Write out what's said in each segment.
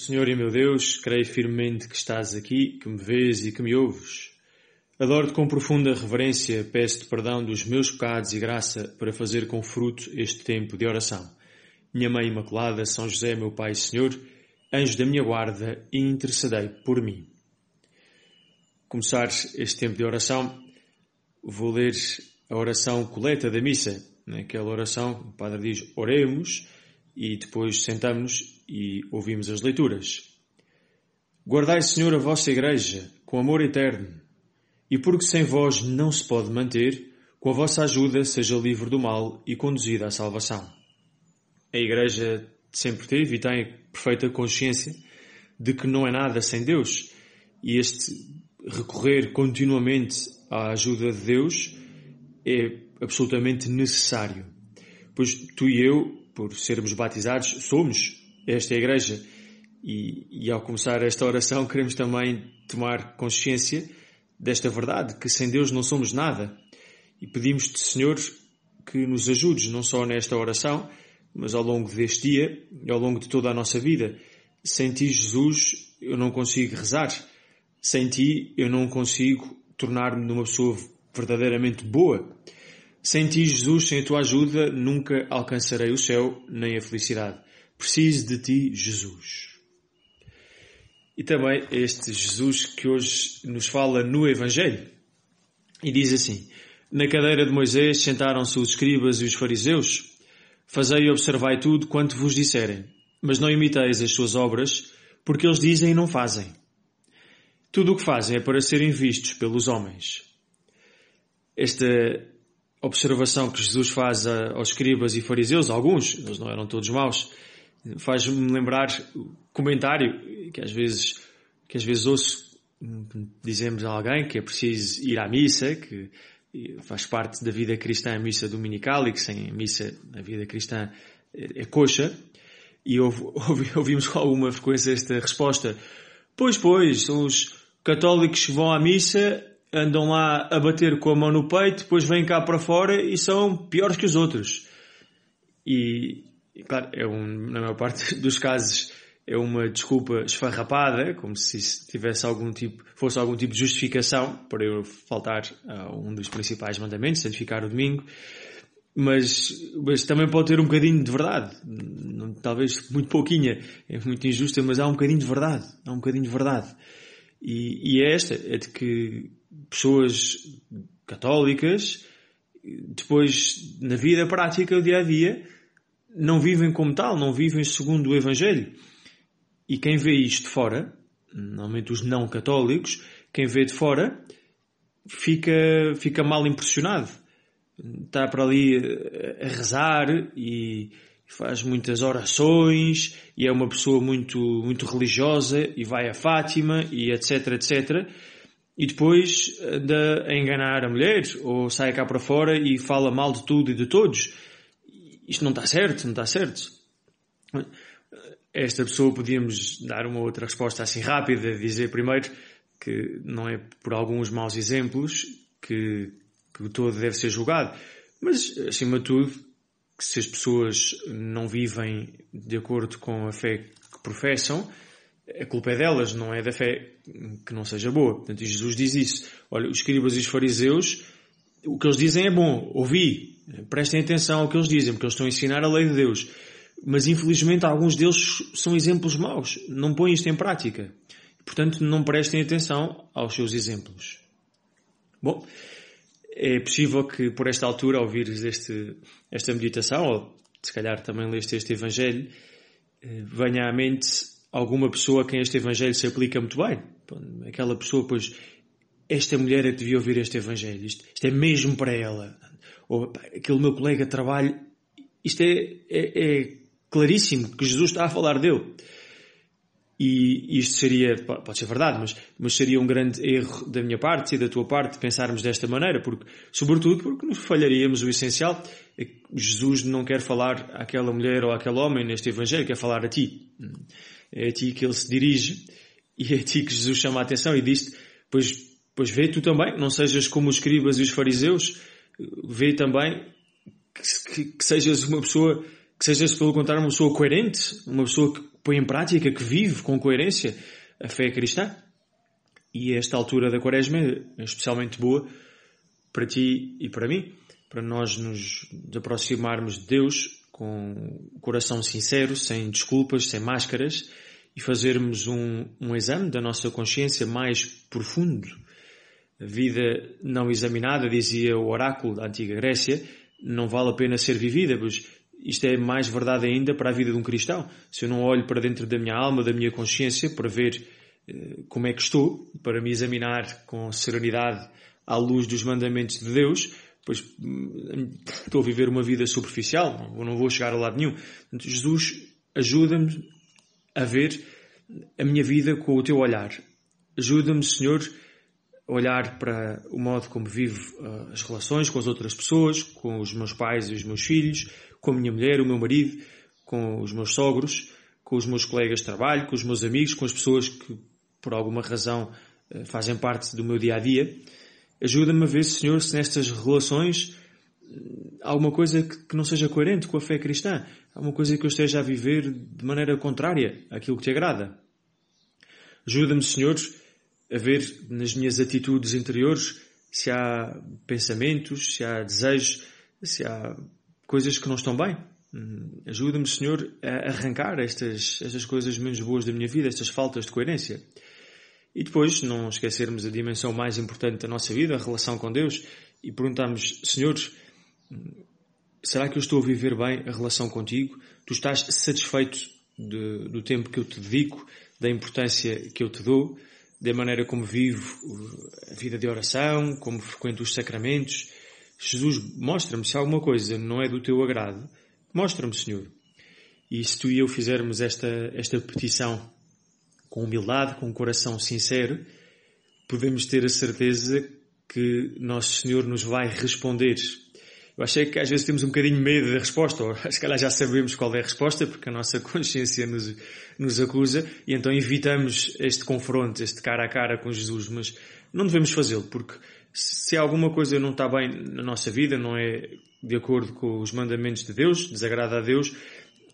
Senhor e meu Deus, creio firmemente que estás aqui, que me vês e que me ouves. Adoro-te com profunda reverência, peço-te perdão dos meus pecados e graça para fazer com fruto este tempo de oração. Minha Mãe Imaculada, São José, meu Pai e Senhor, anjo da minha guarda, intercedei por mim. Começar este tempo de oração, vou ler a oração coleta da missa, naquela oração, o Padre diz, oremos, e depois sentamos e ouvimos as leituras. Guardai, Senhor, a vossa Igreja com amor eterno, e porque sem vós não se pode manter, com a vossa ajuda seja livre do mal e conduzida à salvação. A Igreja sempre teve e tem perfeita consciência de que não é nada sem Deus, e este recorrer continuamente à ajuda de Deus é absolutamente necessário. Pois tu e eu, por sermos batizados, somos esta igreja. E, e, ao começar esta oração, queremos também tomar consciência desta verdade, que sem Deus não somos nada. E pedimos-te, Senhor, que nos ajudes, não só nesta oração, mas ao longo deste dia e ao longo de toda a nossa vida. Sem ti, Jesus, eu não consigo rezar. Sem ti, eu não consigo tornar-me numa pessoa verdadeiramente boa. Sem ti, Jesus, sem a tua ajuda, nunca alcançarei o céu nem a felicidade. Preciso de ti, Jesus. E também este Jesus que hoje nos fala no Evangelho. E diz assim: Na cadeira de Moisés sentaram-se os escribas e os fariseus. Fazei e observai tudo quanto vos disserem, mas não imiteis as suas obras, porque eles dizem e não fazem. Tudo o que fazem é para serem vistos pelos homens. Esta observação que Jesus faz aos escribas e fariseus, alguns, eles não eram todos maus, faz-me lembrar o comentário que às vezes, que às vezes ouço, dizemos a alguém que é preciso ir à missa, que faz parte da vida cristã a missa dominical e que sem missa a vida cristã é coxa. E ouvimos com alguma frequência esta resposta. Pois, pois, são os católicos que vão à missa andam lá a bater com a mão no peito, depois vêm cá para fora e são piores que os outros. E, e claro, é um, na maior parte dos casos é uma desculpa esfarrapada, como se tivesse algum tipo, fosse algum tipo de justificação para eu faltar a um dos principais mandamentos, santificar o domingo. Mas, mas também pode ter um bocadinho de verdade. Talvez muito pouquinha. É muito injusta, mas há um bocadinho de verdade. Há um bocadinho de verdade. E, e é esta, é de que pessoas católicas, depois na vida prática, o dia a dia, não vivem como tal, não vivem segundo o Evangelho. E quem vê isto de fora, normalmente os não católicos, quem vê de fora, fica, fica mal impressionado. Está para ali a rezar e faz muitas orações e é uma pessoa muito, muito religiosa e vai a Fátima e etc, etc e depois anda a enganar a mulher ou sai cá para fora e fala mal de tudo e de todos. Isto não está certo, não está certo. Esta pessoa podíamos dar uma outra resposta assim rápida, dizer primeiro que não é por alguns maus exemplos que, que o todo deve ser julgado, mas acima de tudo que se as pessoas não vivem de acordo com a fé que professam, a culpa é delas, não é da fé que não seja boa. Portanto, Jesus diz isso. Olha, os escribas e os fariseus, o que eles dizem é bom, ouvi, prestem atenção ao que eles dizem, porque eles estão a ensinar a lei de Deus. Mas infelizmente alguns deles são exemplos maus, não põem isto em prática. Portanto, não prestem atenção aos seus exemplos. Bom, é possível que por esta altura, ao ouvires este, esta meditação, ou se calhar também leste este Evangelho, eh, venha à mente alguma pessoa a quem este Evangelho se aplica muito bem. Aquela pessoa, pois, esta mulher é que devia ouvir este Evangelho. Isto, isto é mesmo para ela. Ou aquele meu colega de trabalho. Isto é, é, é claríssimo que Jesus está a falar dele. E isto seria, pode ser verdade, mas, mas seria um grande erro da minha parte e da tua parte pensarmos desta maneira, porque, sobretudo porque nos falharíamos o essencial. É Jesus não quer falar àquela mulher ou àquele homem neste Evangelho, quer falar a ti. É a ti que ele se dirige e é a ti que Jesus chama a atenção e diz pois, pois vê tu também, não sejas como os escribas e os fariseus, vê também que, que, que sejas uma pessoa, que sejas pelo contrário uma pessoa coerente, uma pessoa que põe em prática, que vive com coerência a fé cristã. E esta altura da quaresma é especialmente boa para ti e para mim, para nós nos aproximarmos de Deus com coração sincero, sem desculpas, sem máscaras, e fazermos um, um exame da nossa consciência mais profundo. A vida não examinada, dizia o oráculo da antiga Grécia, não vale a pena ser vivida, pois isto é mais verdade ainda para a vida de um cristão. Se eu não olho para dentro da minha alma, da minha consciência, para ver eh, como é que estou, para me examinar com serenidade à luz dos mandamentos de Deus, pois hum, estou a viver uma vida superficial, não vou chegar a lado nenhum. Jesus ajuda-me a ver a minha vida com o teu olhar. Ajuda-me, Senhor, a olhar para o modo como vivo uh, as relações com as outras pessoas, com os meus pais e os meus filhos, com a minha mulher, o meu marido, com os meus sogros, com os meus colegas de trabalho, com os meus amigos, com as pessoas que por alguma razão eh, fazem parte do meu dia a dia. Ajuda-me a ver, Senhor, se nestas relações há alguma coisa que não seja coerente com a fé cristã, há alguma coisa que eu esteja a viver de maneira contrária àquilo que te agrada. Ajuda-me, Senhor, a ver nas minhas atitudes interiores se há pensamentos, se há desejos, se há coisas que não estão bem. Hum, ajuda-me, Senhor, a arrancar estas, estas coisas menos boas da minha vida, estas faltas de coerência. E depois, não esquecermos a dimensão mais importante da nossa vida, a relação com Deus, e perguntarmos, Senhor, será que eu estou a viver bem a relação contigo? Tu estás satisfeito de, do tempo que eu te dedico, da importância que eu te dou, da maneira como vivo a vida de oração, como frequento os sacramentos, Jesus, mostra-me se alguma coisa não é do teu agrado, mostra-me, Senhor. E se tu e eu fizermos esta, esta petição com humildade, com um coração sincero, podemos ter a certeza que Nosso Senhor nos vai responder. Eu achei que às vezes temos um bocadinho medo da resposta, ou se calhar já sabemos qual é a resposta, porque a nossa consciência nos, nos acusa, e então evitamos este confronto, este cara a cara com Jesus, mas não devemos fazê-lo, porque se alguma coisa não está bem na nossa vida, não é de acordo com os mandamentos de Deus, desagrada a Deus,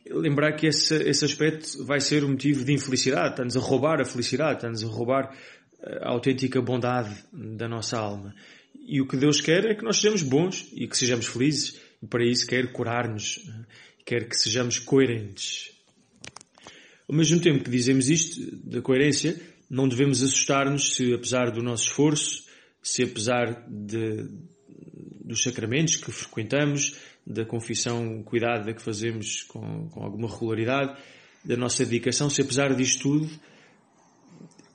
lembrar que esse, esse aspecto vai ser um motivo de infelicidade, está-nos a roubar a felicidade, está-nos a roubar eh, a autêntica bondade da nossa alma. E o que Deus quer é que nós sejamos bons e que sejamos felizes, e para isso quer curar-nos, eh, quer que sejamos coerentes. Ao mesmo tempo que dizemos isto, da coerência, não devemos assustar-nos se, apesar do nosso esforço, se apesar de, dos sacramentos que frequentamos, da confissão cuidada que fazemos com, com alguma regularidade, da nossa dedicação, se apesar disto tudo,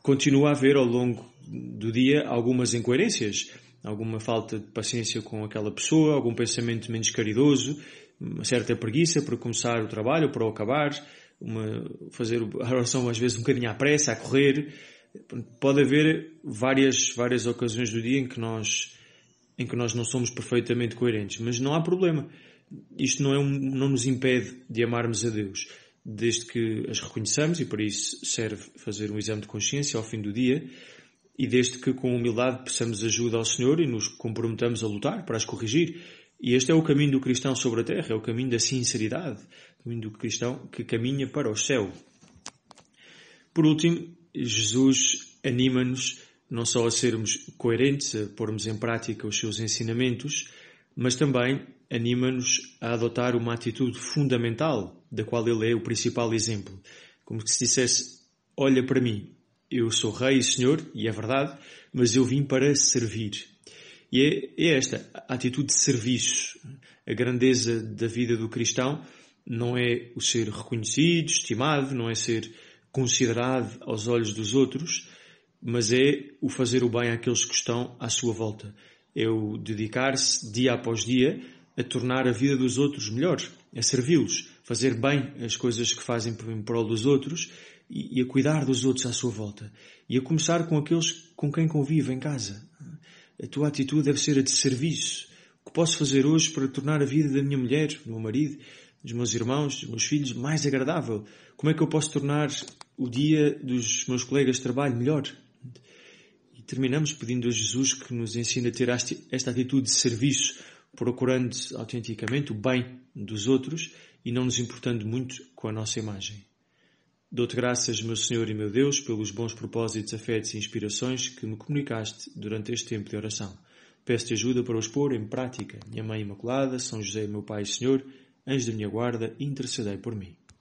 continua a haver ao longo do dia algumas incoerências, alguma falta de paciência com aquela pessoa, algum pensamento menos caridoso, uma certa preguiça para começar o trabalho, para o acabar, uma, fazer a oração às vezes um bocadinho à pressa, a correr, Pode haver várias, várias ocasiões do dia em que nós, em que nós não somos perfeitamente coerentes, mas não há problema. Isto não, é um, não nos impede de amarmos a Deus, desde que as reconheçamos, e para isso serve fazer um exame de consciência ao fim do dia, e desde que com humildade peçamos ajuda ao Senhor e nos comprometamos a lutar para as corrigir. E este é o caminho do cristão sobre a terra, é o caminho da sinceridade, o caminho do cristão que caminha para o céu. Por último, Jesus anima-nos não só a sermos coerentes, a pormos em prática os seus ensinamentos, mas também anima-nos a adotar uma atitude fundamental, da qual ele é o principal exemplo. Como se dissesse, olha para mim, eu sou rei e senhor, e é verdade, mas eu vim para servir. E é, é esta, a atitude de serviço. A grandeza da vida do cristão não é o ser reconhecido, estimado, não é ser considerado aos olhos dos outros, mas é o fazer o bem àqueles que estão à sua volta. É o dedicar-se dia após dia a tornar a vida dos outros melhor, a servi-los, fazer bem as coisas que fazem em prol dos outros e a cuidar dos outros à sua volta. E a começar com aqueles com quem convive em casa. A tua atitude deve ser a de serviço. O que posso fazer hoje para tornar a vida da minha mulher, do meu marido, dos meus irmãos, dos meus filhos mais agradável? Como é que eu posso tornar o dia dos meus colegas de trabalho melhor? Terminamos pedindo a Jesus que nos ensine a ter esta atitude de serviço, procurando autenticamente o bem dos outros e não nos importando muito com a nossa imagem. Dou-te graças, meu Senhor e meu Deus, pelos bons propósitos, afetos e inspirações que me comunicaste durante este tempo de oração. Peço-te ajuda para os pôr em prática. Minha Mãe Imaculada, São José, meu Pai e Senhor, anjo da minha guarda, intercedei por mim.